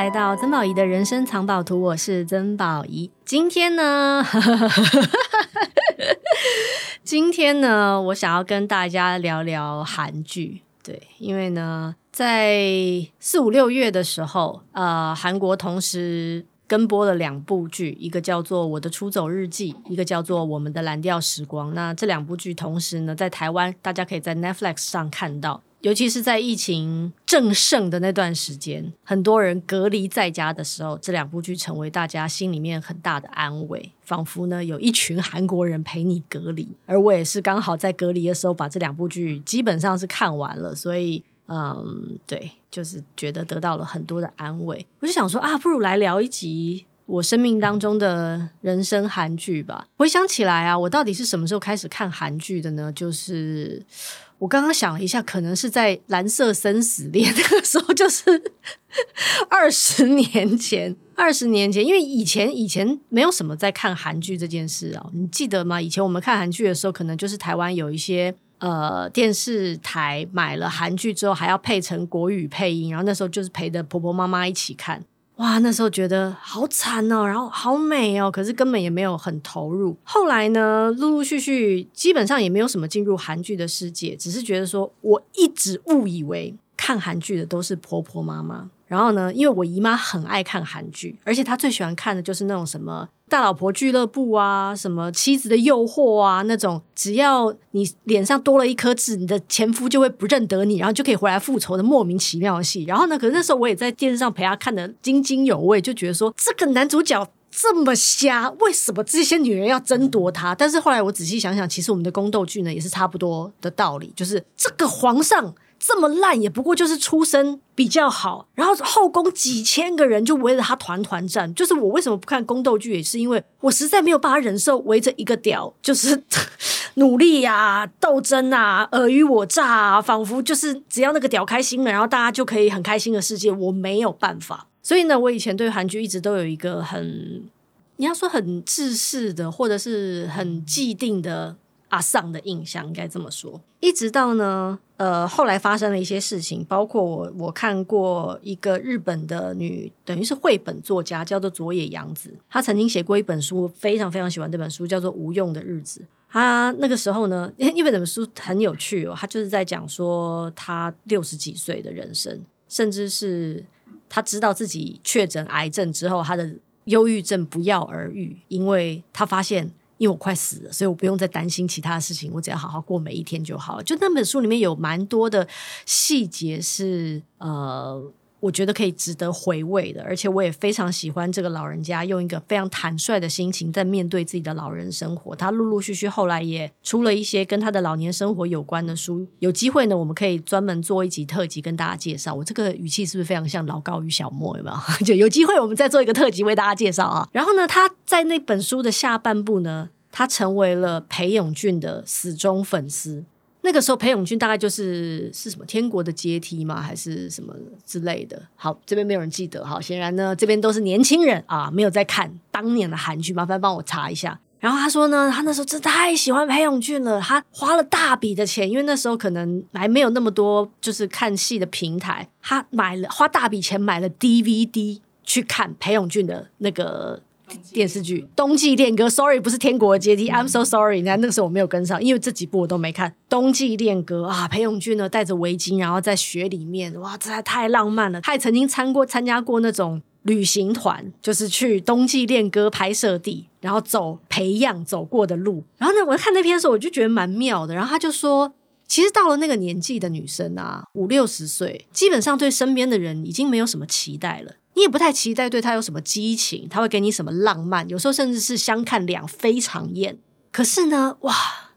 来到曾宝仪的人生藏宝图，我是曾宝仪。今天呢，今天呢，我想要跟大家聊聊韩剧。对，因为呢，在四五六月的时候，呃，韩国同时跟播了两部剧，一个叫做《我的出走日记》，一个叫做《我们的蓝调时光》。那这两部剧同时呢，在台湾大家可以在 Netflix 上看到。尤其是在疫情正盛的那段时间，很多人隔离在家的时候，这两部剧成为大家心里面很大的安慰，仿佛呢有一群韩国人陪你隔离。而我也是刚好在隔离的时候把这两部剧基本上是看完了，所以嗯，对，就是觉得得到了很多的安慰。我就想说啊，不如来聊一集我生命当中的人生韩剧吧。回想起来啊，我到底是什么时候开始看韩剧的呢？就是。我刚刚想了一下，可能是在《蓝色生死恋》那个时候，就是 二十年前。二十年前，因为以前以前没有什么在看韩剧这件事啊，你记得吗？以前我们看韩剧的时候，可能就是台湾有一些呃电视台买了韩剧之后，还要配成国语配音，然后那时候就是陪着婆婆妈妈一起看。哇，那时候觉得好惨哦，然后好美哦，可是根本也没有很投入。后来呢，陆陆续续，基本上也没有什么进入韩剧的世界，只是觉得说，我一直误以为看韩剧的都是婆婆妈妈。然后呢，因为我姨妈很爱看韩剧，而且她最喜欢看的就是那种什么大老婆俱乐部啊，什么妻子的诱惑啊，那种只要你脸上多了一颗痣，你的前夫就会不认得你，然后就可以回来复仇的莫名其妙的戏。然后呢，可是那时候我也在电视上陪她看得津津有味，就觉得说这个男主角这么瞎，为什么这些女人要争夺他？但是后来我仔细想想，其实我们的宫斗剧呢也是差不多的道理，就是这个皇上。这么烂也不过就是出身比较好，然后后宫几千个人就围着他团团转。就是我为什么不看宫斗剧，也是因为我实在没有办法忍受围着一个屌，就是努力啊、斗争啊、尔虞我诈啊，仿佛就是只要那个屌开心了，然后大家就可以很开心的世界，我没有办法。所以呢，我以前对韩剧一直都有一个很，你要说很自私的，或者是很既定的。阿桑的印象应该这么说，一直到呢，呃，后来发生了一些事情，包括我我看过一个日本的女，等于是绘本作家，叫做佐野洋子，她曾经写过一本书，非常非常喜欢这本书，叫做《无用的日子》。她那个时候呢，因为这本书很有趣哦，她就是在讲说她六十几岁的人生，甚至是她知道自己确诊癌症之后，她的忧郁症不药而愈，因为她发现。因为我快死了，所以我不用再担心其他的事情，我只要好好过每一天就好了。就那本书里面有蛮多的细节是呃。我觉得可以值得回味的，而且我也非常喜欢这个老人家用一个非常坦率的心情在面对自己的老人生活。他陆陆续续后来也出了一些跟他的老年生活有关的书。有机会呢，我们可以专门做一集特辑跟大家介绍。我这个语气是不是非常像老高与小莫？有没有？就有机会我们再做一个特辑为大家介绍啊。然后呢，他在那本书的下半部呢，他成为了裴勇俊的死忠粉丝。那个时候，裴勇俊大概就是是什么《天国的阶梯》吗？还是什么之类的？好，这边没有人记得。好，显然呢，这边都是年轻人啊，没有在看当年的韩剧。麻烦帮我查一下。然后他说呢，他那时候真的太喜欢裴勇俊了，他花了大笔的钱，因为那时候可能还没有那么多就是看戏的平台，他买了花大笔钱买了 DVD 去看裴勇俊的那个。电视剧《冬季恋歌》，Sorry，不是《天国的阶梯》，I'm so sorry。那那个时候我没有跟上，因为这几部我都没看。《冬季恋歌》啊，裴勇俊呢戴着围巾，然后在雪里面，哇，这还太浪漫了。他也曾经参过参加过那种旅行团，就是去《冬季恋歌》拍摄地，然后走裴样走过的路。然后呢，我看那篇的时候，我就觉得蛮妙的。然后他就说，其实到了那个年纪的女生啊，五六十岁，基本上对身边的人已经没有什么期待了。你也不太期待对他有什么激情，他会给你什么浪漫，有时候甚至是相看两非常厌。可是呢，哇，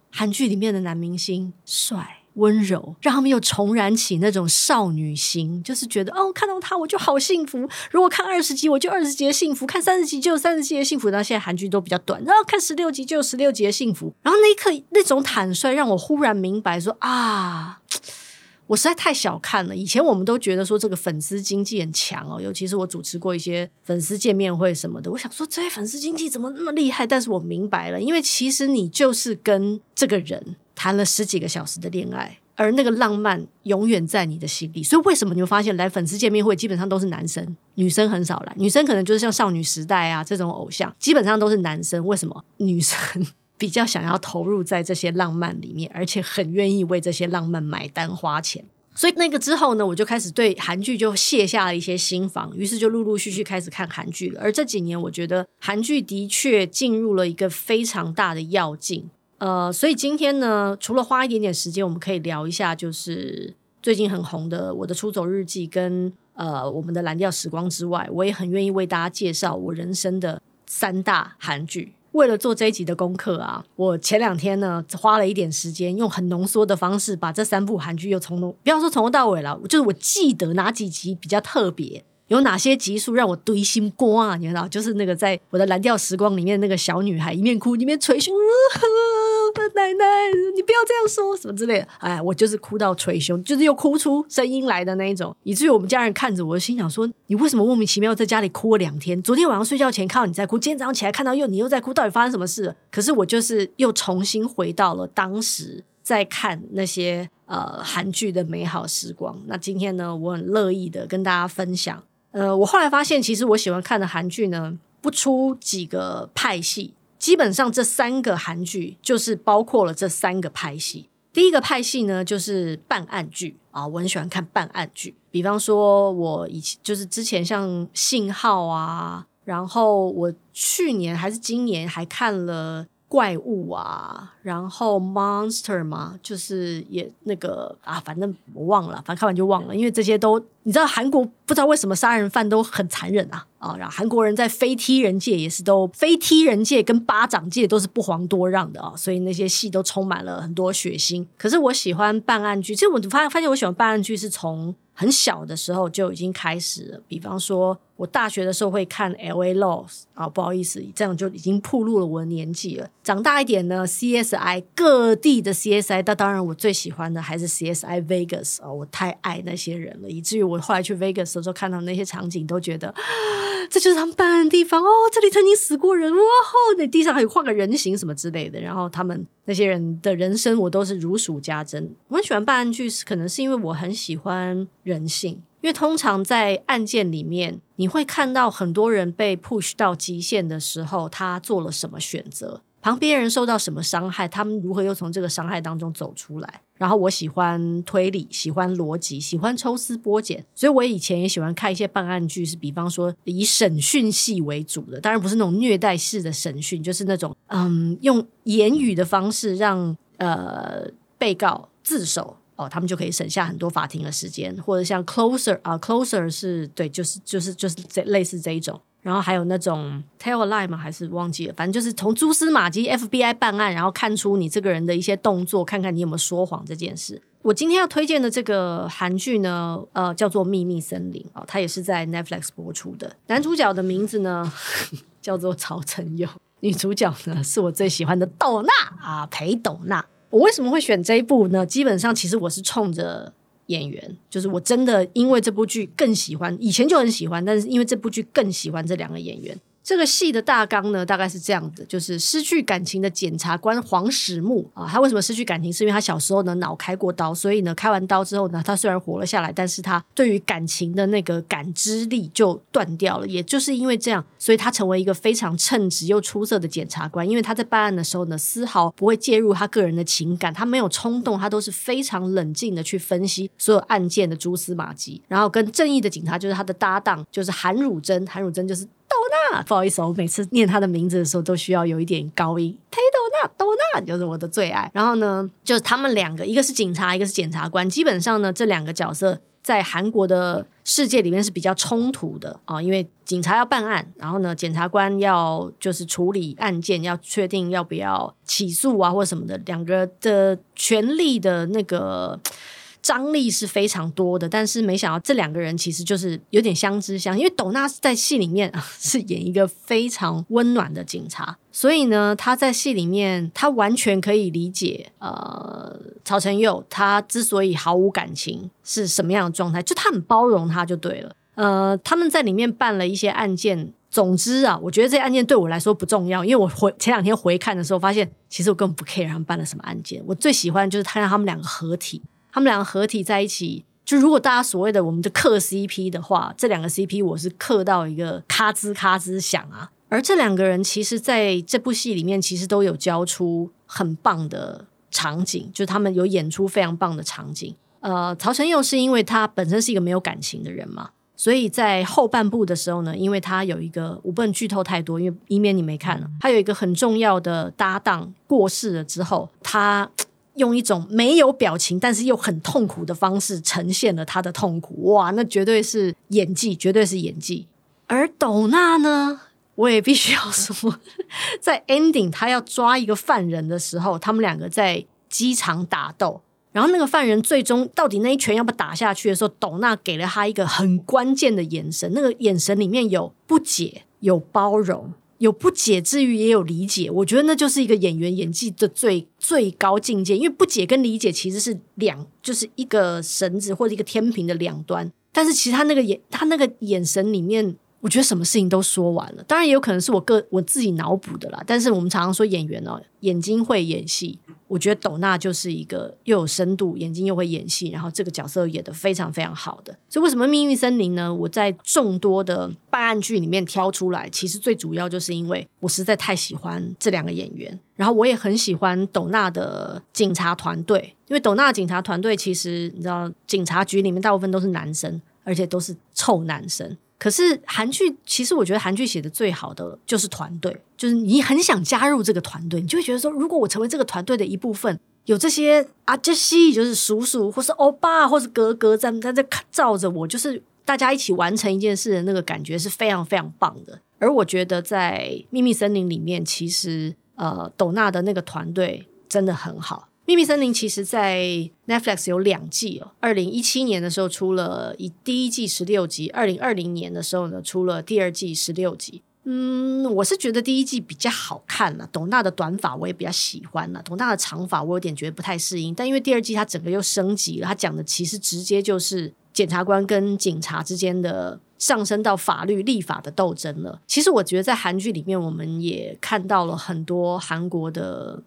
韩剧里面的男明星帅温柔，让他们又重燃起那种少女心，就是觉得哦，看到他我就好幸福。如果看二十集，我就二十集的幸福；看三十集就有三十集的幸福。那现在韩剧都比较短，然后看十六集就有十六集的幸福。然后那一刻那种坦率，让我忽然明白说啊。我实在太小看了。以前我们都觉得说这个粉丝经济很强哦，尤其是我主持过一些粉丝见面会什么的。我想说这些粉丝经济怎么那么厉害？但是我明白了，因为其实你就是跟这个人谈了十几个小时的恋爱，而那个浪漫永远在你的心里。所以为什么你会发现来粉丝见面会基本上都是男生，女生很少来？女生可能就是像少女时代啊这种偶像，基本上都是男生。为什么？女生比较想要投入在这些浪漫里面，而且很愿意为这些浪漫买单花钱。所以那个之后呢，我就开始对韩剧就卸下了一些心防，于是就陆陆续续开始看韩剧了。而这几年，我觉得韩剧的确进入了一个非常大的要境。呃，所以今天呢，除了花一点点时间，我们可以聊一下，就是最近很红的《我的出走日记》跟呃我们的《蓝调时光》之外，我也很愿意为大家介绍我人生的三大韩剧。为了做这一集的功课啊，我前两天呢花了一点时间，用很浓缩的方式把这三部韩剧又从头，不要说从头到尾了，就是我记得哪几集比较特别，有哪些集数让我堆心肝啊，你知道，就是那个在我的蓝调时光里面那个小女孩一面哭一面捶胸。奶奶，你不要这样说，什么之类的。哎，我就是哭到捶胸，就是又哭出声音来的那一种，以至于我们家人看着我，心想说：你为什么莫名其妙在家里哭了两天？昨天晚上睡觉前看到你在哭，今天早上起来看到又你又在哭，到底发生什么事？可是我就是又重新回到了当时在看那些呃韩剧的美好时光。那今天呢，我很乐意的跟大家分享。呃，我后来发现，其实我喜欢看的韩剧呢，不出几个派系。基本上这三个韩剧就是包括了这三个派系。第一个派系呢，就是办案剧啊，我很喜欢看办案剧。比方说，我以前就是之前像《信号》啊，然后我去年还是今年还看了。怪物啊，然后 monster 嘛，就是也那个啊，反正我忘了，反正看完就忘了，因为这些都你知道，韩国不知道为什么杀人犯都很残忍啊啊，然后韩国人在非踢人界也是都非踢人界跟巴掌界都是不遑多让的啊，所以那些戏都充满了很多血腥。可是我喜欢办案剧，其实我发发现我喜欢办案剧是从很小的时候就已经开始了，比方说。我大学的时候会看 L.A. Laws 啊，不好意思，这样就已经暴露了我的年纪了。长大一点呢，C.S.I. 各地的 C.S.I. 但当然我最喜欢的还是 C.S.I. Vegas 啊，我太爱那些人了，以至于我后来去 Vegas 的时候看到那些场景，都觉得这就是他们办案的地方哦，这里曾经死过人哇吼，那地上还有画个人形什么之类的。然后他们那些人的人生，我都是如数家珍。我很喜欢办案剧，可能是因为我很喜欢人性。因为通常在案件里面，你会看到很多人被 push 到极限的时候，他做了什么选择，旁边人受到什么伤害，他们如何又从这个伤害当中走出来。然后我喜欢推理，喜欢逻辑，喜欢抽丝剥茧，所以我以前也喜欢看一些办案剧，是比方说以审讯戏为主的，当然不是那种虐待式的审讯，就是那种嗯，用言语的方式让呃被告自首。哦，他们就可以省下很多法庭的时间，或者像 Closer 啊，Closer 是对，就是就是就是这类似这一种，然后还有那种 Tell a Lie 吗？还是忘记了？反正就是从蛛丝马迹，FBI 办案，然后看出你这个人的一些动作，看看你有没有说谎这件事。我今天要推荐的这个韩剧呢，呃，叫做《秘密森林》哦，它也是在 Netflix 播出的。男主角的名字呢 叫做曹承佑，女主角呢是我最喜欢的斗娜啊，裴斗娜。我为什么会选这一部呢？基本上，其实我是冲着演员，就是我真的因为这部剧更喜欢，以前就很喜欢，但是因为这部剧更喜欢这两个演员。这个戏的大纲呢，大概是这样的，就是失去感情的检察官黄始木啊，他为什么失去感情？是因为他小时候呢脑开过刀，所以呢开完刀之后呢，他虽然活了下来，但是他对于感情的那个感知力就断掉了。也就是因为这样，所以他成为一个非常称职又出色的检察官。因为他在办案的时候呢，丝毫不会介入他个人的情感，他没有冲动，他都是非常冷静的去分析所有案件的蛛丝马迹，然后跟正义的警察就是他的搭档，就是韩汝珍，韩汝珍就是。斗娜，不好意思，我每次念他的名字的时候都需要有一点高音。裴斗娜，斗娜就是我的最爱。然后呢，就是他们两个，一个是警察，一个是检察官。基本上呢，这两个角色在韩国的世界里面是比较冲突的啊，因为警察要办案，然后呢，检察官要就是处理案件，要确定要不要起诉啊或什么的，两个的权利的那个。张力是非常多的，但是没想到这两个人其实就是有点相知相，因为斗娜在戏里面是演一个非常温暖的警察，所以呢，他在戏里面他完全可以理解呃曹承佑他之所以毫无感情是什么样的状态，就他很包容他就对了。呃，他们在里面办了一些案件，总之啊，我觉得这些案件对我来说不重要，因为我回前两天回看的时候发现，其实我根本不 care 他们办了什么案件，我最喜欢就是看到他们两个合体。他们两个合体在一起，就如果大家所谓的我们的嗑 CP 的话，这两个 CP 我是嗑到一个咔吱咔吱响啊。而这两个人其实在这部戏里面，其实都有交出很棒的场景，就他们有演出非常棒的场景。呃，曹承佑是因为他本身是一个没有感情的人嘛，所以在后半部的时候呢，因为他有一个我不能剧透太多，因为以免你没看了，他有一个很重要的搭档过世了之后，他用一种没有表情但是又很痛苦的方式呈现了他的痛苦。哇，那绝对是演技，绝对是演技。而斗娜呢，我也必须要说，在 ending 他要抓一个犯人的时候，他们两个在机场打斗。然后那个犯人最终到底那一拳要不要打下去的时候，斗娜给了他一个很关键的眼神，那个眼神里面有不解、有包容、有不解之余也有理解。我觉得那就是一个演员演技的最最高境界，因为不解跟理解其实是两，就是一个绳子或者一个天平的两端。但是其实他那个眼，他那个眼神里面。我觉得什么事情都说完了，当然也有可能是我个我自己脑补的啦。但是我们常常说演员哦，眼睛会演戏。我觉得斗娜就是一个又有深度，眼睛又会演戏，然后这个角色演得非常非常好的。所以为什么《命运森林》呢？我在众多的办案剧里面挑出来，其实最主要就是因为我实在太喜欢这两个演员，然后我也很喜欢斗娜的警察团队，因为斗娜警察团队其实你知道，警察局里面大部分都是男生，而且都是臭男生。可是韩剧，其实我觉得韩剧写的最好的就是团队，就是你很想加入这个团队，你就会觉得说，如果我成为这个团队的一部分，有这些阿杰西，就是叔叔，或是欧巴，或是哥哥在在这罩着我，就是大家一起完成一件事的那个感觉是非常非常棒的。而我觉得在《秘密森林》里面，其实呃，斗娜的那个团队真的很好。《秘密森林》其实，在 Netflix 有两季哦。二零一七年的时候出了一第一季十六集，二零二零年的时候呢，出了第二季十六集。嗯，我是觉得第一季比较好看了。董娜的短发我也比较喜欢了，董娜的长发我有点觉得不太适应。但因为第二季它整个又升级了，它讲的其实直接就是检察官跟警察之间的上升到法律立法的斗争了。其实我觉得在韩剧里面，我们也看到了很多韩国的。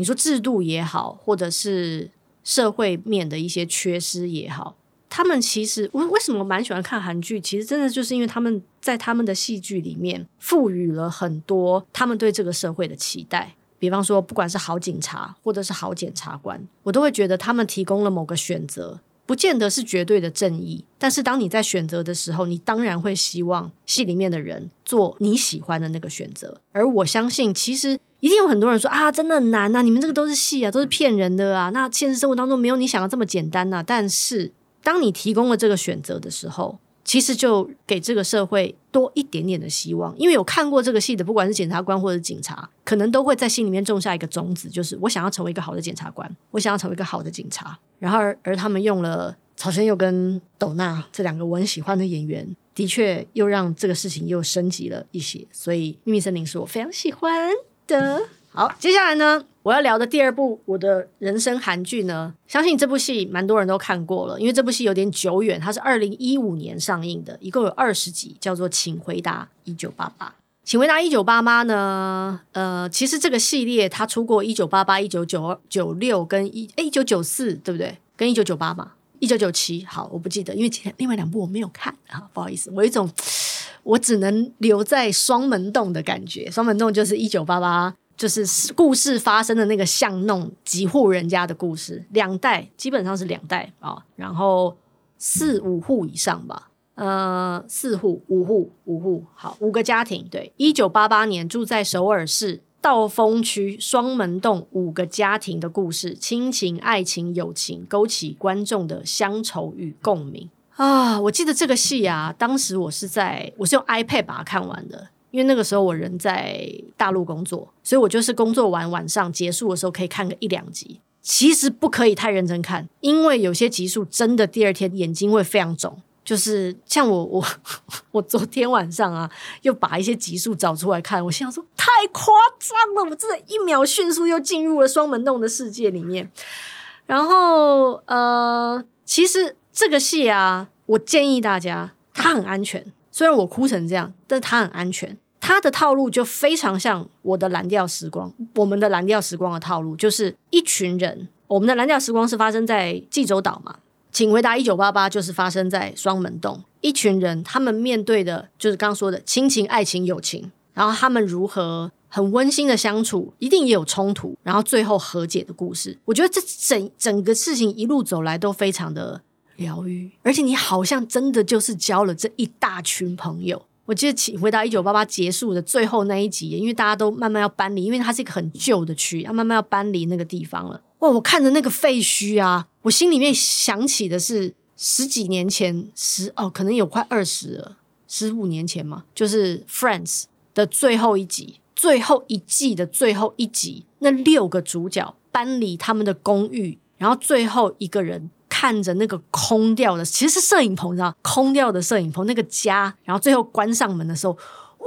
你说制度也好，或者是社会面的一些缺失也好，他们其实为为什么蛮喜欢看韩剧？其实真的就是因为他们在他们的戏剧里面赋予了很多他们对这个社会的期待。比方说，不管是好警察或者是好检察官，我都会觉得他们提供了某个选择，不见得是绝对的正义。但是当你在选择的时候，你当然会希望戏里面的人做你喜欢的那个选择。而我相信，其实。一定有很多人说啊，真的很难呐！你们这个都是戏啊，都是骗人的啊。那现实生活当中没有你想的这么简单呐。但是，当你提供了这个选择的时候，其实就给这个社会多一点点的希望。因为有看过这个戏的，不管是检察官或者警察，可能都会在心里面种下一个种子，就是我想要成为一个好的检察官，我想要成为一个好的警察。然后而，而他们用了曹承佑跟斗娜这两个我很喜欢的演员，的确又让这个事情又升级了一些。所以，《秘密森林》是我非常喜欢。的好，接下来呢，我要聊的第二部我的人生韩剧呢，相信这部戏蛮多人都看过了，因为这部戏有点久远，它是二零一五年上映的，一共有二十集，叫做《请回答一九八八》。请回答一九八八呢，呃，其实这个系列它出过一九八八、一九九九六跟一诶一九九四，对不对？跟一九九八嘛，一九九七，好，我不记得，因为前另外两部我没有看啊，不好意思，我有一种。我只能留在双门洞的感觉。双门洞就是一九八八，就是故事发生的那个巷弄，几户人家的故事，两代基本上是两代啊、然后四五户以上吧，呃，四户五户五户，好，五个家庭。对，一九八八年住在首尔市道峰区双门洞五个家庭的故事，亲情、爱情、友情，勾起观众的乡愁与共鸣。啊，我记得这个戏啊，当时我是在我是用 iPad 把它看完的，因为那个时候我人在大陆工作，所以我就是工作完晚上结束的时候可以看个一两集。其实不可以太认真看，因为有些集数真的第二天眼睛会非常肿。就是像我 我我昨天晚上啊，又把一些集数找出来看，我心想说太夸张了，我真的一秒迅速又进入了双门洞的世界里面。然后呃，其实。这个戏啊，我建议大家，它很安全。虽然我哭成这样，但它很安全。它的套路就非常像我的蓝调时光，我们的蓝调时光的套路，就是一群人我们的蓝调时光是发生在济州岛嘛？请回答一九八八就是发生在双门洞，一群人他们面对的就是刚刚说的亲情、爱情、友情，然后他们如何很温馨的相处，一定也有冲突，然后最后和解的故事。我觉得这整整个事情一路走来都非常的疗愈，而且你好像真的就是交了这一大群朋友。我记得请回答一九八八结束的最后那一集，因为大家都慢慢要搬离，因为它是一个很旧的区，要慢慢要搬离那个地方了。哇！我看着那个废墟啊，我心里面想起的是十几年前，十哦，可能有快二十了，十五年前嘛，就是《Friends》的最后一集，最后一季的最后一集，那六个主角搬离他们的公寓，然后最后一个人看着那个空掉的，其实是摄影棚，你知道，空掉的摄影棚那个家，然后最后关上门的时候。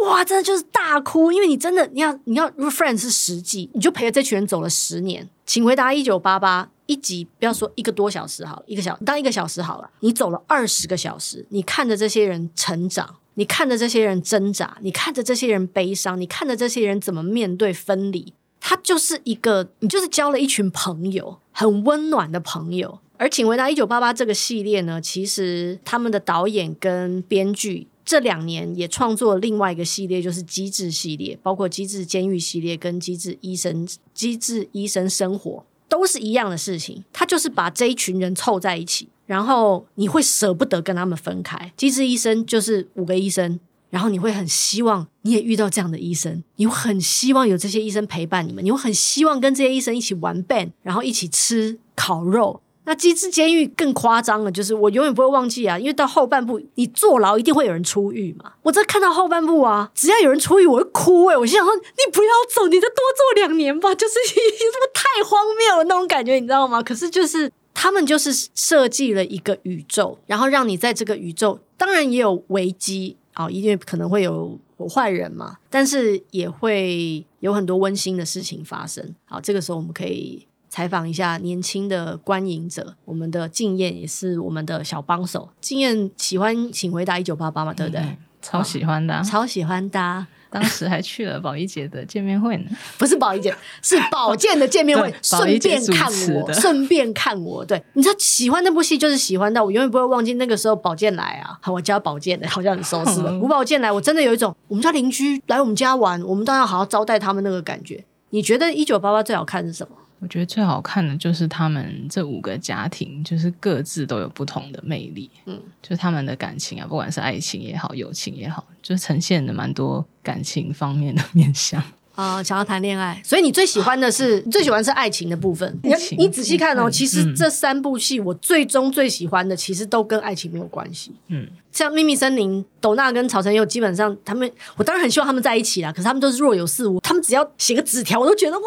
哇，真的就是大哭，因为你真的你要你要，如果 Friends 是十季，你就陪着这群人走了十年。请回答一九八八一集，不要说一个多小时好了，一个小当一个小时好了，你走了二十个小时，你看着这些人成长，你看着这些人挣扎，你看着这些人悲伤，你看着这些人怎么面对分离，他就是一个，你就是交了一群朋友，很温暖的朋友。而请回答一九八八这个系列呢，其实他们的导演跟编剧。这两年也创作另外一个系列，就是机智系列，包括机智监狱系列跟机智医生、机智医生生活，都是一样的事情。他就是把这一群人凑在一起，然后你会舍不得跟他们分开。机智医生就是五个医生，然后你会很希望你也遇到这样的医生，你会很希望有这些医生陪伴你们，你会很希望跟这些医生一起玩 ban 然后一起吃烤肉。那机制监狱更夸张了，就是我永远不会忘记啊，因为到后半部你坐牢一定会有人出狱嘛。我这看到后半部啊，只要有人出狱，我会哭哎、我心想说，你不要走，你再多坐两年吧，就是 这么太荒谬了那种感觉，你知道吗？可是就是他们就是设计了一个宇宙，然后让你在这个宇宙，当然也有危机啊，因为可能会有坏人嘛，但是也会有很多温馨的事情发生。好，这个时候我们可以。采访一下年轻的观影者，我们的敬燕也是我们的小帮手。敬燕喜欢，请回答一九八八嘛，对不对？嗯、超喜欢的、啊，超喜欢的、啊。当时还去了宝仪姐的见面会呢，不是宝仪姐，是宝剑的见面会，顺便看我，顺便看我。对，你知道喜欢那部戏，就是喜欢到我永远不会忘记那个时候宝剑来啊，我家宝剑的，好像很熟悉的。吴宝剑来，我真的有一种我们家邻居来我们家玩，我们都要好好招待他们那个感觉。你觉得一九八八最好看是什么？我觉得最好看的就是他们这五个家庭，就是各自都有不同的魅力。嗯，就是他们的感情啊，不管是爱情也好，友情也好，就呈现的蛮多感情方面的面向。啊、呃，想要谈恋爱，所以你最喜欢的是，你最喜欢是爱情的部分。你你仔细看哦，其实这三部戏我最终最喜欢的，其实都跟爱情没有关系。嗯。像秘密森林，斗娜跟曹承佑基本上他们，我当然很希望他们在一起啦。可是他们都是若有似无，他们只要写个纸条，我都觉得哇，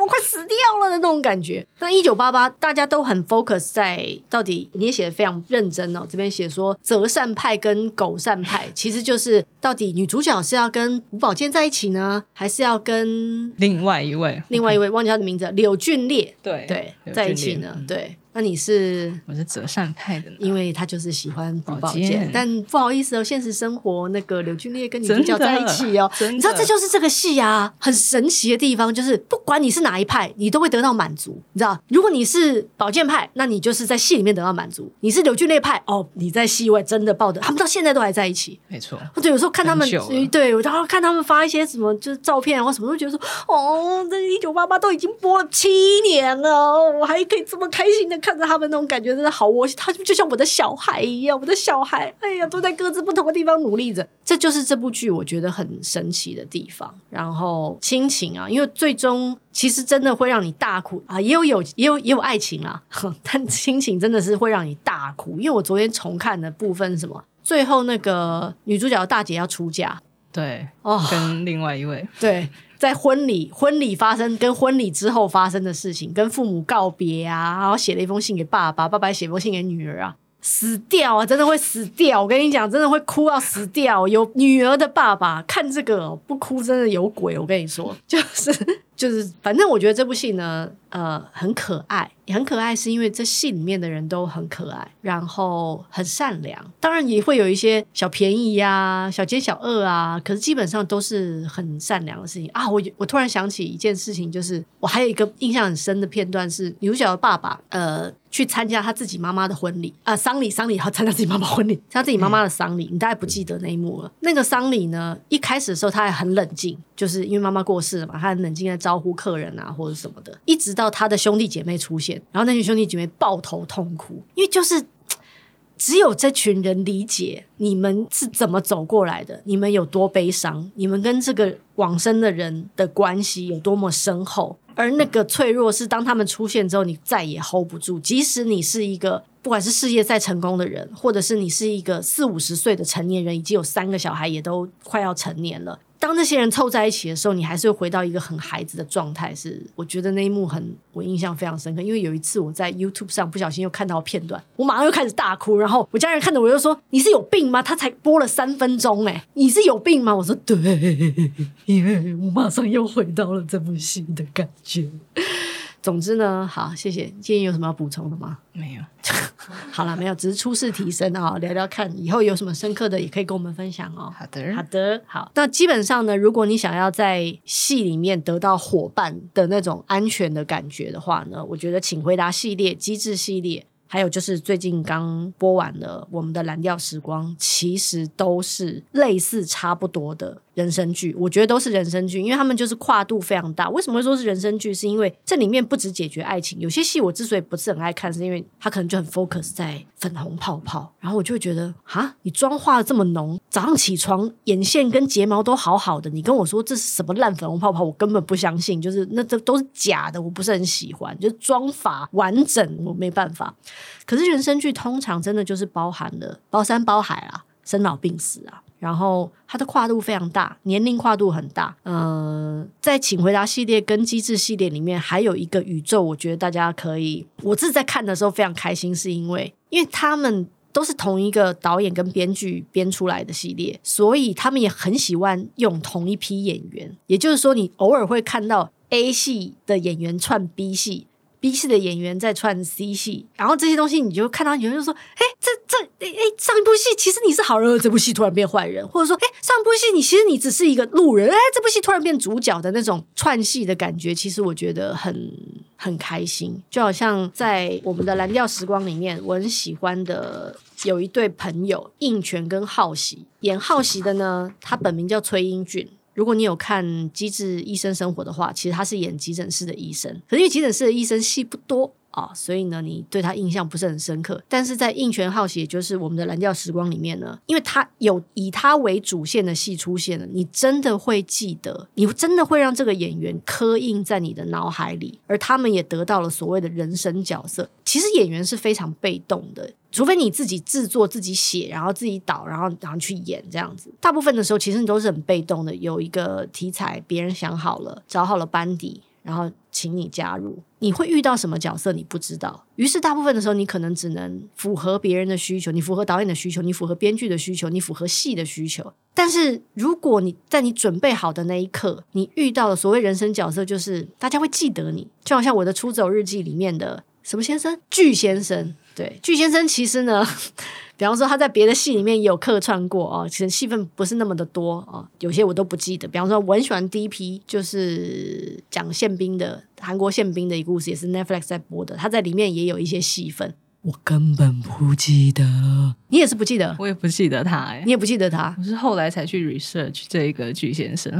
我快死掉了的那种感觉。那一九八八，大家都很 focus 在到底，你也写的非常认真哦。这边写说择善派跟狗善派，其实就是到底女主角是要跟吴宝剑在一起呢，还是要跟另外一位，另外一位忘记他的名字，柳俊烈，对对，在一起呢，对。那你是？我是折善派的，因为他就是喜欢吴宝剑，但不好意思哦，现实生活那个柳俊烈跟你比较在一起哦，你知道这就是这个戏啊，很神奇的地方就是，不管你是哪一派，你都会得到满足，你知道？如果你是宝剑派，那你就是在戏里面得到满足；你是柳俊烈派，哦，你在戏外真的抱的，他们到现在都还在一起，没错。或者有时候看他们，对我，然后看他们发一些什么就是照片或什么，都觉得说，哦，这一九八八都已经播了七年了，我还可以这么开心的看。着他们那种感觉真的好窝心，他就像我的小孩一样，我的小孩，哎呀，都在各自不同的地方努力着，这就是这部剧我觉得很神奇的地方。然后亲情啊，因为最终其实真的会让你大哭啊，也有有也有也有爱情啊，但亲情真的是会让你大哭。因为我昨天重看的部分是什么？最后那个女主角大姐要出嫁，对，哦，跟另外一位，对。在婚礼，婚礼发生跟婚礼之后发生的事情，跟父母告别啊，然后写了一封信给爸爸，爸爸写封信给女儿啊，死掉啊，真的会死掉！我跟你讲，真的会哭到死掉。有女儿的爸爸看这个不哭真的有鬼，我跟你说，就是就是反正我觉得这部戏呢，呃，很可爱，很可爱，是因为这戏里面的人都很可爱，然后很善良。当然也会有一些小便宜呀、小奸小恶啊，可是基本上都是很善良的事情啊。我我突然想起一件事情，就是我还有一个印象很深的片段是女主角的爸爸，呃。去参加他自己妈妈的婚礼啊，丧礼，丧礼，好参加自己妈妈婚礼，参加自己妈妈的丧礼。你大概不记得那一幕了。那个丧礼呢，一开始的时候他还很冷静，就是因为妈妈过世了嘛，他很冷静在招呼客人啊或者什么的。一直到他的兄弟姐妹出现，然后那群兄弟姐妹抱头痛哭，因为就是只有这群人理解你们是怎么走过来的，你们有多悲伤，你们跟这个往生的人的关系有多么深厚。而那个脆弱是当他们出现之后，你再也 hold 不住。即使你是一个不管是事业再成功的人，或者是你是一个四五十岁的成年人，已经有三个小孩，也都快要成年了。当这些人凑在一起的时候，你还是会回到一个很孩子的状态。是，我觉得那一幕很，我印象非常深刻。因为有一次我在 YouTube 上不小心又看到片段，我马上又开始大哭。然后我家人看着我就说：“你是有病吗？他才播了三分钟，哎，你是有病吗？”我说：“对，因为我马上又回到了这部戏的感觉。”总之呢，好，谢谢。建议有什么要补充的吗？没有。好了，没有，只是初试提升啊，聊聊看，以后有什么深刻的也可以跟我们分享哦。好的，好的，好。那基本上呢，如果你想要在戏里面得到伙伴的那种安全的感觉的话呢，我觉得请回答系列、机智系列。还有就是最近刚播完了我们的蓝调时光，其实都是类似差不多的人生剧，我觉得都是人生剧，因为他们就是跨度非常大。为什么会说是人生剧？是因为这里面不只解决爱情，有些戏我之所以不是很爱看，是因为他可能就很 focus 在粉红泡泡，然后我就会觉得啊，你妆化的这么浓，早上起床眼线跟睫毛都好好的，你跟我说这是什么烂粉红泡泡，我根本不相信，就是那这都是假的，我不是很喜欢，就是妆法完整，我没办法。可是人生剧通常真的就是包含了包山包海啊，生老病死啊，然后它的跨度非常大，年龄跨度很大。呃，在请回答系列跟机智系列里面，还有一个宇宙，我觉得大家可以，我自己在看的时候非常开心，是因为因为他们都是同一个导演跟编剧编出来的系列，所以他们也很喜欢用同一批演员，也就是说，你偶尔会看到 A 系的演员串 B 系。B 系的演员在串 C 系，然后这些东西你就看到，有人就说：“哎，这这哎，上一部戏其实你是好人，这部戏突然变坏人，或者说，哎，上部戏你其实你只是一个路人，哎，这部戏突然变主角的那种串戏的感觉，其实我觉得很很开心。就好像在我们的蓝调时光里面，我很喜欢的有一对朋友，应泉跟浩熙，演浩熙的呢，他本名叫崔英俊。如果你有看《机智医生生活》的话，其实他是演急诊室的医生，可是因为急诊室的医生戏不多。啊，所以呢，你对他印象不是很深刻。但是在应权浩熙，也就是我们的蓝调时光里面呢，因为他有以他为主线的戏出现了，你真的会记得，你真的会让这个演员刻印在你的脑海里。而他们也得到了所谓的人生角色。其实演员是非常被动的，除非你自己制作、自己写，然后自己导，然后然后去演这样子。大部分的时候，其实你都是很被动的。有一个题材，别人想好了，找好了班底。然后请你加入，你会遇到什么角色？你不知道。于是大部分的时候，你可能只能符合别人的需求，你符合导演的需求，你符合编剧的需求，你符合戏的需求。但是如果你在你准备好的那一刻，你遇到了所谓人生角色，就是大家会记得你，就好像我的《出走日记》里面的什么先生，巨先生。对，巨先生其实呢。比方说他在别的戏里面也有客串过哦，其实戏份不是那么的多哦，有些我都不记得。比方说我很喜欢第一批，就是讲宪兵的韩国宪兵的一个故事，也是 Netflix 在播的，他在里面也有一些戏份，我根本不记得。你也是不记得？我也不记得他哎，你也不记得他？我是后来才去 research 这一个巨先生，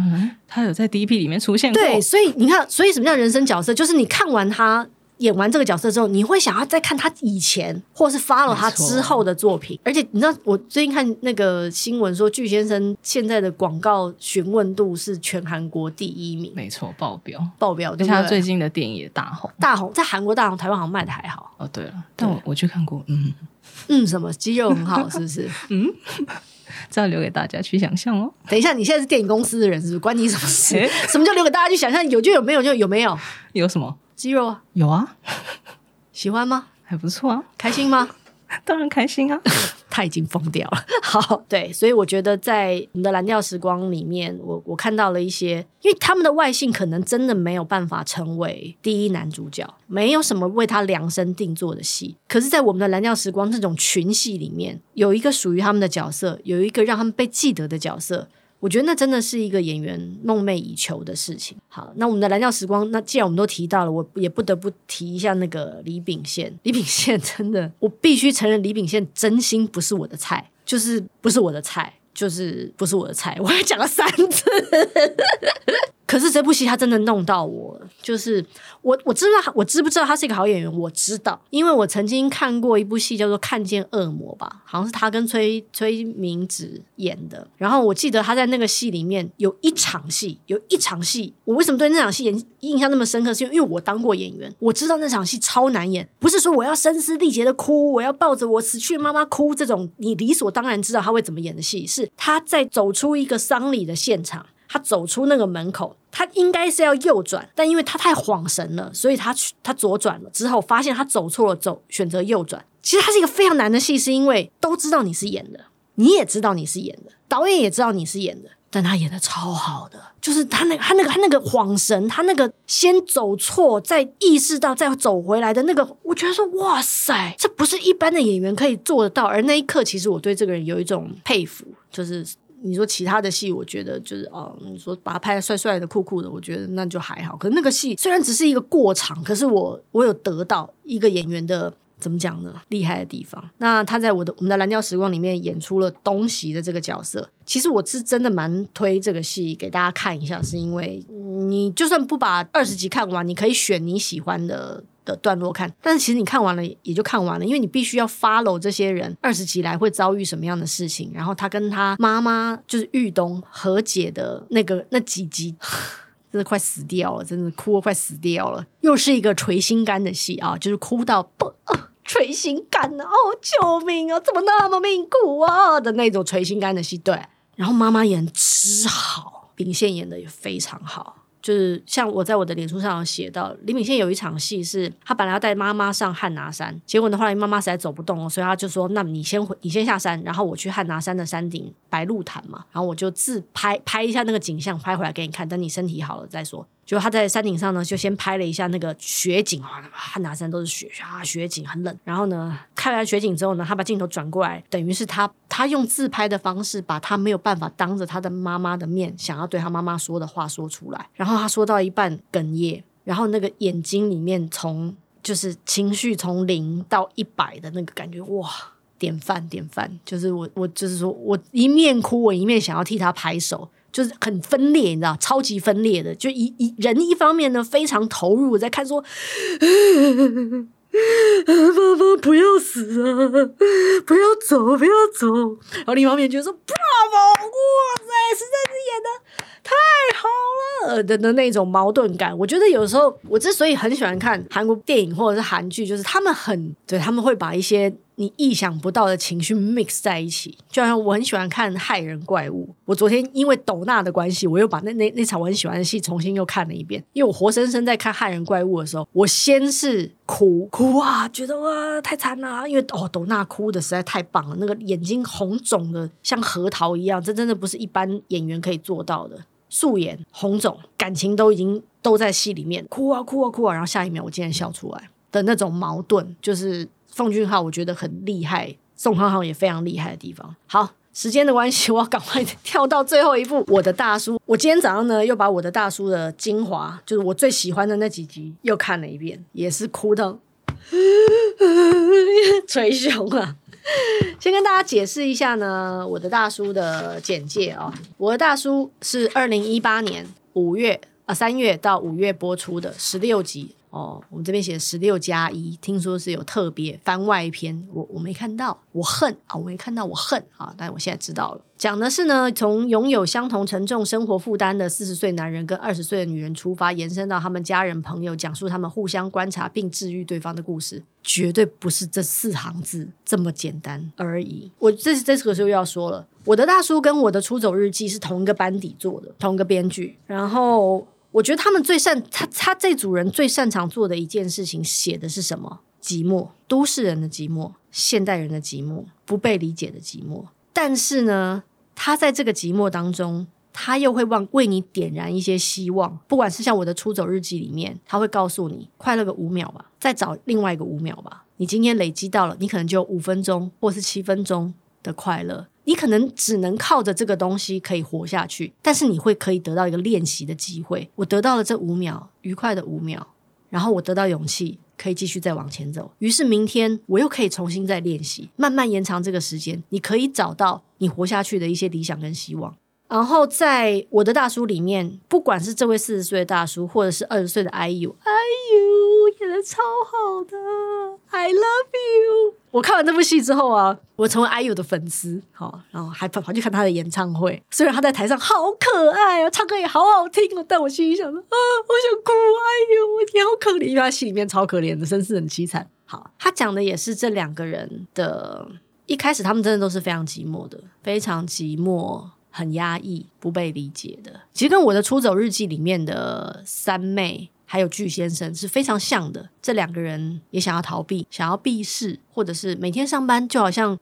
他有在第一批里面出现过。对，所以你看，所以什么叫人生角色？就是你看完他。演完这个角色之后，你会想要再看他以前，或是 follow 他之后的作品。而且你知道，我最近看那个新闻说，具先生现在的广告询问度是全韩国第一名。没错，爆表，爆表。而且他最近的电影也大红，大红在韩国大红，台湾好像卖的还好。哦，对了，但我我去看过，嗯嗯，什么肌肉很好，是不是？嗯，这要留给大家去想象哦。等一下，你现在是电影公司的人，是不是？关你什么事？什么叫留给大家去想象？有就有，没有就有没有？有什么？肌肉啊，有啊，喜欢吗？还不错啊，开心吗？当然开心啊。他已经疯掉了。好，对，所以我觉得在我们的蓝调时光里面，我我看到了一些，因为他们的外形可能真的没有办法成为第一男主角，没有什么为他量身定做的戏。可是，在我们的蓝调时光这种群戏里面，有一个属于他们的角色，有一个让他们被记得的角色。我觉得那真的是一个演员梦寐以求的事情。好，那我们的蓝调时光，那既然我们都提到了，我也不得不提一下那个李秉宪。李秉宪真的，我必须承认，李秉宪真心不是我的菜，就是不是我的菜，就是不是我的菜。我还讲了三次。可是这部戏他真的弄到我，就是我我知不知道我知不知道他是一个好演员？我知道，因为我曾经看过一部戏叫做《看见恶魔》吧，好像是他跟崔崔明植演的。然后我记得他在那个戏里面有一场戏，有一场戏，我为什么对那场戏演印象那么深刻？是因为我当过演员，我知道那场戏超难演，不是说我要声嘶力竭的哭，我要抱着我死去妈妈哭这种你理所当然知道他会怎么演的戏，是他在走出一个丧礼的现场。他走出那个门口，他应该是要右转，但因为他太恍神了，所以他去他左转了之后，发现他走错了，走选择右转。其实他是一个非常难的戏，是因为都知道你是演的，你也知道你是演的，导演也知道你是演的，但他演的超好的，就是他那个他那个他那个恍神，他那个先走错，再意识到再走回来的那个，我觉得说哇塞，这不是一般的演员可以做得到。而那一刻，其实我对这个人有一种佩服，就是。你说其他的戏，我觉得就是哦，你说把他拍得帅帅的、酷酷的，我觉得那就还好。可是那个戏虽然只是一个过场，可是我我有得到一个演员的怎么讲呢？厉害的地方。那他在我的我们的蓝调时光里面演出了东西的这个角色。其实我是真的蛮推这个戏给大家看一下，是因为你就算不把二十集看完，你可以选你喜欢的。的段落看，但是其实你看完了也就看完了，因为你必须要 follow 这些人二十集来会遭遇什么样的事情，然后他跟他妈妈就是玉东和解的那个那几集，真的快死掉了，真的哭快死掉了，又是一个捶心肝的戏啊，就是哭到不啊捶心肝啊，哦救命啊，怎么那么命苦啊的那种捶心肝的戏，对，然后妈妈演之好，秉宪演的也非常好。就是像我在我的脸书上有写到，李敏宪有一场戏是他本来要带妈妈上汉拿山，结果呢后来妈妈实在走不动了，所以他就说：“那你先回，你先下山，然后我去汉拿山的山顶白鹿潭嘛，然后我就自拍拍一下那个景象，拍回来给你看，等你身体好了再说。”就他在山顶上呢，就先拍了一下那个雪景啊，汉拿山都是雪啊，雪景很冷。然后呢，看完雪景之后呢，他把镜头转过来，等于是他他用自拍的方式，把他没有办法当着他的妈妈的面想要对他妈妈说的话说出来。然后他说到一半哽咽，然后那个眼睛里面从就是情绪从零到一百的那个感觉，哇，典范典范，就是我我就是说我一面哭，我一面想要替他拍手。就是很分裂，你知道，超级分裂的。就一一人一方面呢，非常投入在看，说：“ 妈妈不要死啊，不要走，不要走。”然后另一方面觉得说：“爸爸，哇塞，实在是演的太好了的的那种矛盾感。”我觉得有时候我之所以很喜欢看韩国电影或者是韩剧，就是他们很对，他们会把一些。你意想不到的情绪 mix 在一起，就好像我很喜欢看《害人怪物》。我昨天因为斗娜的关系，我又把那那那场我很喜欢的戏重新又看了一遍。因为我活生生在看《害人怪物》的时候，我先是哭哭啊，觉得哇太惨了，因为哦斗娜哭的实在太棒了，那个眼睛红肿的像核桃一样，这真的不是一般演员可以做到的。素颜红肿，感情都已经都在戏里面，哭啊哭啊哭啊，然后下一秒我竟然笑出来的那种矛盾，就是。奉俊昊我觉得很厉害，宋康昊也非常厉害的地方。好，时间的关系，我要赶快跳到最后一部《我的大叔》。我今天早上呢，又把《我的大叔》的精华，就是我最喜欢的那几集，又看了一遍，也是哭到 捶胸啊！先跟大家解释一下呢，《我的大叔》的简介啊，《我的大叔》是二零一八年五月啊三月到五月播出的十六集。哦，我们这边写十六加一，听说是有特别番外篇，我我没看到，我恨啊，我没看到，我恨啊，但我现在知道了。讲的是呢，从拥有相同沉重生活负担的四十岁男人跟二十岁的女人出发，延伸到他们家人朋友，讲述他们互相观察并治愈对方的故事，绝对不是这四行字这么简单而已。我这这个时候又要说了，我的大叔跟我的出走日记是同一个班底做的，同一个编剧，然后。我觉得他们最擅他他这组人最擅长做的一件事情，写的是什么？寂寞，都市人的寂寞。现代人的寂寞，不被理解的寂寞。但是呢，他在这个寂寞当中，他又会往为你点燃一些希望。不管是像我的出走日记里面，他会告诉你，快乐个五秒吧，再找另外一个五秒吧。你今天累积到了，你可能就五分钟或是七分钟的快乐。你可能只能靠着这个东西可以活下去，但是你会可以得到一个练习的机会。我得到了这五秒愉快的五秒，然后我得到勇气，可以继续再往前走。于是明天我又可以重新再练习，慢慢延长这个时间。你可以找到你活下去的一些理想跟希望。然后在我的大叔里面，不管是这位四十岁的大叔，或者是二十岁的 IU，IU 演得超好的，I love you。我看完这部戏之后啊，我成为 IU 的粉丝，好，然后还跑跑去看他的演唱会。虽然他在台上好可爱啊，唱歌也好好听哦，但我心里想说啊，我想哭，IU，你好可怜，因为他戏里面超可怜的，身世很凄惨。好，他讲的也是这两个人的，一开始他们真的都是非常寂寞的，非常寂寞。很压抑、不被理解的，其实跟我的《出走日记》里面的三妹还有巨先生是非常像的。这两个人也想要逃避，想要避世，或者是每天上班就好像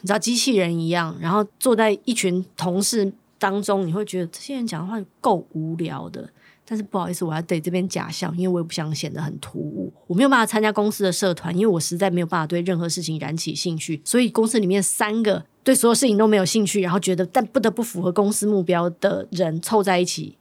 你知道机器人一样，然后坐在一群同事当中，你会觉得这些人讲的话够无聊的。但是不好意思，我要对这边假笑，因为我也不想显得很突兀。我没有办法参加公司的社团，因为我实在没有办法对任何事情燃起兴趣。所以公司里面三个。对所有事情都没有兴趣，然后觉得但不得不符合公司目标的人凑在一起，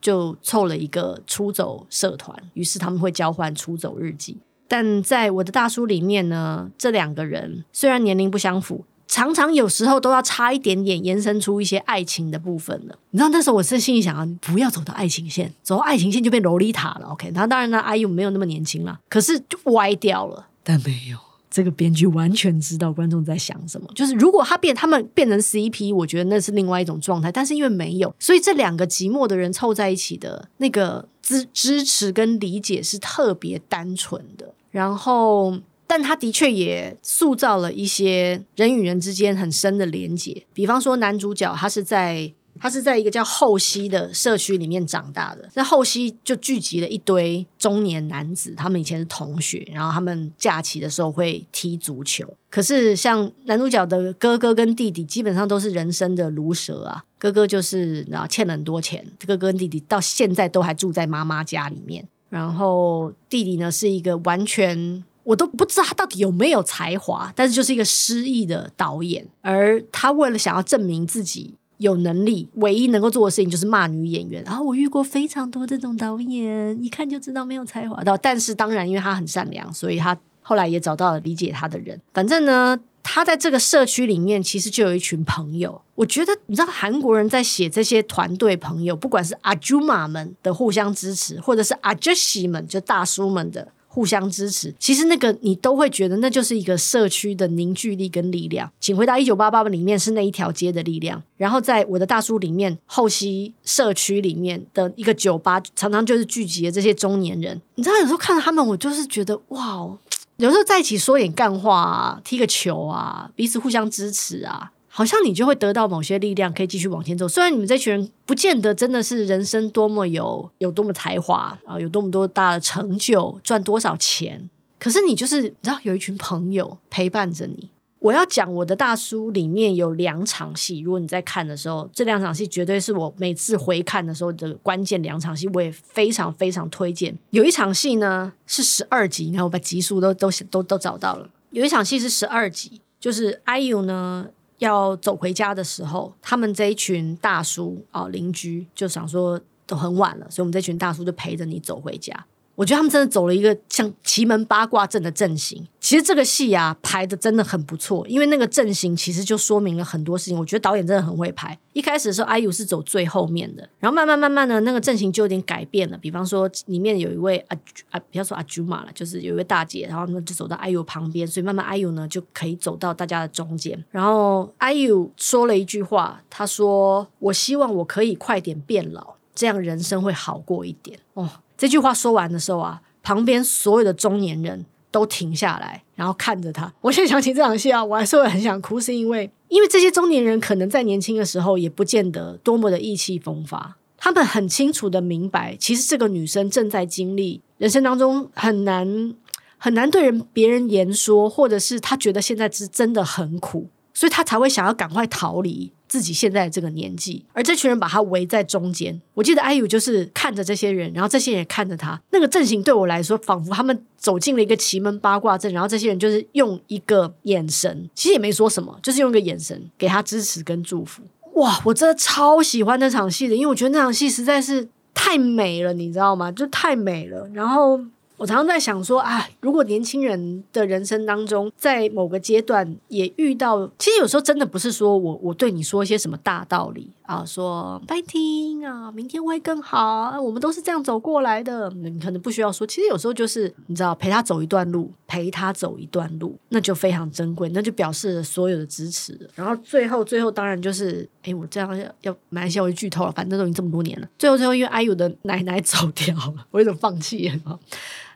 就凑了一个出走社团。于是他们会交换出走日记。但在我的大叔里面呢，这两个人虽然年龄不相符，常常有时候都要差一点点延伸出一些爱情的部分了。你知道那时候我是心里想啊，不要走到爱情线，走到爱情线就变洛丽塔了。OK，那当然呢阿 u 没有那么年轻了，可是就歪掉了。但没有。这个编剧完全知道观众在想什么，就是如果他变他们变成 CP，我觉得那是另外一种状态。但是因为没有，所以这两个寂寞的人凑在一起的那个支支持跟理解是特别单纯的。然后，但他的确也塑造了一些人与人之间很深的连结。比方说，男主角他是在。他是在一个叫后溪的社区里面长大的，在后溪就聚集了一堆中年男子，他们以前是同学，然后他们假期的时候会踢足球。可是像男主角的哥哥跟弟弟，基本上都是人生的卢蛇啊。哥哥就是然后欠了很多钱，哥哥跟弟弟到现在都还住在妈妈家里面。然后弟弟呢是一个完全我都不知道他到底有没有才华，但是就是一个失意的导演，而他为了想要证明自己。有能力，唯一能够做的事情就是骂女演员。然后我遇过非常多这种导演，一看就知道没有才华的。但是当然，因为他很善良，所以他后来也找到了理解他的人。反正呢，他在这个社区里面，其实就有一群朋友。我觉得，你知道，韩国人在写这些团队朋友，不管是阿朱玛们的互相支持，或者是阿杰西们，就大叔们的。互相支持，其实那个你都会觉得那就是一个社区的凝聚力跟力量。请回答一九八八里面是那一条街的力量，然后在我的大叔里面，后溪社区里面的一个酒吧，常常就是聚集了这些中年人。你知道，有时候看到他们，我就是觉得哇哦，有时候在一起说点干话啊，踢个球啊，彼此互相支持啊。好像你就会得到某些力量，可以继续往前走。虽然你们这群人不见得真的是人生多么有有多么才华啊，有多么多大的成就，赚多少钱，可是你就是你知道有一群朋友陪伴着你。我要讲我的大叔里面有两场戏，如果你在看的时候，这两场戏绝对是我每次回看的时候的关键两场戏，我也非常非常推荐。有一场戏呢是十二集，你看我把集数都都都都找到了。有一场戏是十二集，就是 IU 呢。要走回家的时候，他们这一群大叔啊、邻居就想说都很晚了，所以我们这群大叔就陪着你走回家。我觉得他们真的走了一个像奇门八卦阵的阵型。其实这个戏啊排的真的很不错，因为那个阵型其实就说明了很多事情。我觉得导演真的很会排。一开始的时候，IU 是走最后面的，然后慢慢慢慢的那个阵型就有点改变了。比方说里面有一位啊啊，不要说阿朱玛了，就是有一位大姐，然后呢就走到 IU 旁边，所以慢慢 IU 呢就可以走到大家的中间。然后 IU 说了一句话，他说：“我希望我可以快点变老，这样人生会好过一点。”哦。这句话说完的时候啊，旁边所有的中年人都停下来，然后看着他。我现在想起这场戏啊，我还是会很想哭，是因为因为这些中年人可能在年轻的时候也不见得多么的意气风发，他们很清楚的明白，其实这个女生正在经历人生当中很难。很难对人别人言说，或者是她觉得现在是真的很苦，所以她才会想要赶快逃离自己现在这个年纪。而这群人把他围在中间，我记得 IU 就是看着这些人，然后这些人也看着他。那个阵型对我来说，仿佛他们走进了一个奇门八卦阵，然后这些人就是用一个眼神，其实也没说什么，就是用一个眼神给他支持跟祝福。哇，我真的超喜欢那场戏的，因为我觉得那场戏实在是太美了，你知道吗？就太美了，然后。我常常在想说啊，如果年轻人的人生当中，在某个阶段也遇到，其实有时候真的不是说我我对你说一些什么大道理啊，说拜听啊，明天会更好，我们都是这样走过来的，你可能不需要说。其实有时候就是你知道，陪他走一段路，陪他走一段路，那就非常珍贵，那就表示了所有的支持。然后最后最后当然就是，哎，我这样要要蛮小微剧透了，反正都已经这么多年了。最后最后，因为阿 U 的奶奶 走掉了，我有点放弃了。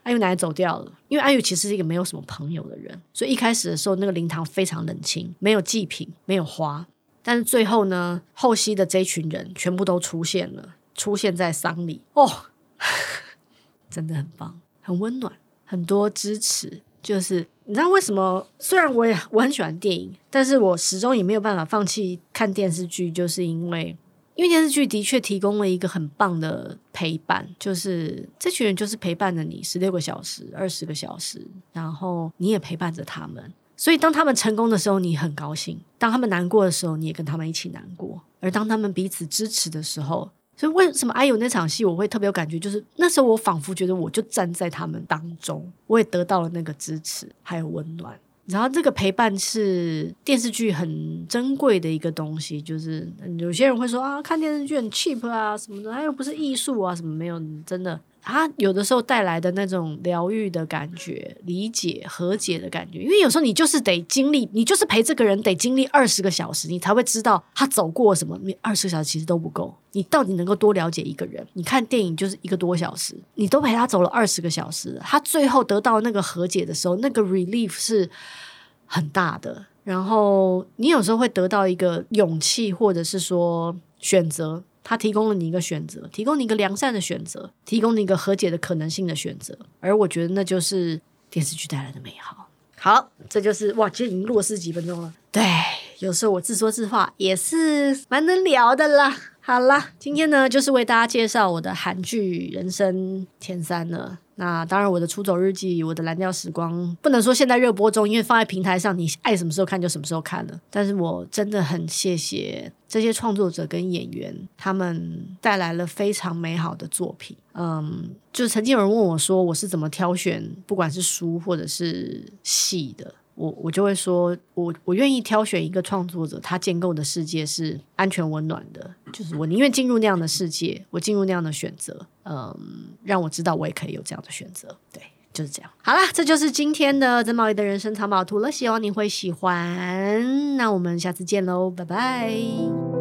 IU 奶奶走掉了，因为 IU 其实是一个没有什么朋友的人，所以一开始的时候，那个灵堂非常冷清，没有祭品，没有花。但是最后呢，后溪的这群人全部都出现了，出现在丧礼哦，真的很棒，很温暖，很多支持。就是你知道为什么？虽然我也我很喜欢电影，但是我始终也没有办法放弃看电视剧，就是因为。因为电视剧的确提供了一个很棒的陪伴，就是这群人就是陪伴着你十六个小时、二十个小时，然后你也陪伴着他们。所以当他们成功的时候，你很高兴；当他们难过的时候，你也跟他们一起难过。而当他们彼此支持的时候，所以为什么 IU 那场戏我会特别有感觉？就是那时候我仿佛觉得我就站在他们当中，我也得到了那个支持还有温暖。然后这个陪伴是电视剧很珍贵的一个东西，就是有些人会说啊，看电视剧很 cheap 啊什么的，它又不是艺术啊什么没有，真的，他有的时候带来的那种疗愈的感觉、理解、和解的感觉，因为有时候你就是得经历，你就是陪这个人得经历二十个小时，你才会知道他走过什么。你二十个小时其实都不够，你到底能够多了解一个人？你看电影就是一个多小时，你都陪他走了二十个小时，他最后得到那个和解的时候，那个 relief 是。很大的，然后你有时候会得到一个勇气，或者是说选择，他提供了你一个选择，提供你一个良善的选择，提供你一个和解的可能性的选择，而我觉得那就是电视剧带来的美好。好，这就是哇，今天已经录四十几分钟了。对，有时候我自说自话也是蛮能聊的啦。好啦，今天呢就是为大家介绍我的韩剧人生前三了。那当然，我的出走日记，我的蓝调时光，不能说现在热播中，因为放在平台上，你爱什么时候看就什么时候看了。但是我真的很谢谢这些创作者跟演员，他们带来了非常美好的作品。嗯，就曾经有人问我说，我是怎么挑选，不管是书或者是戏的。我我就会说，我我愿意挑选一个创作者，他建构的世界是安全温暖的，就是我宁愿进入那样的世界，我进入那样的选择，嗯，让我知道我也可以有这样的选择，对，就是这样。好啦，这就是今天的曾茂仪的人生藏宝图了，希望你会喜欢。那我们下次见喽，拜拜。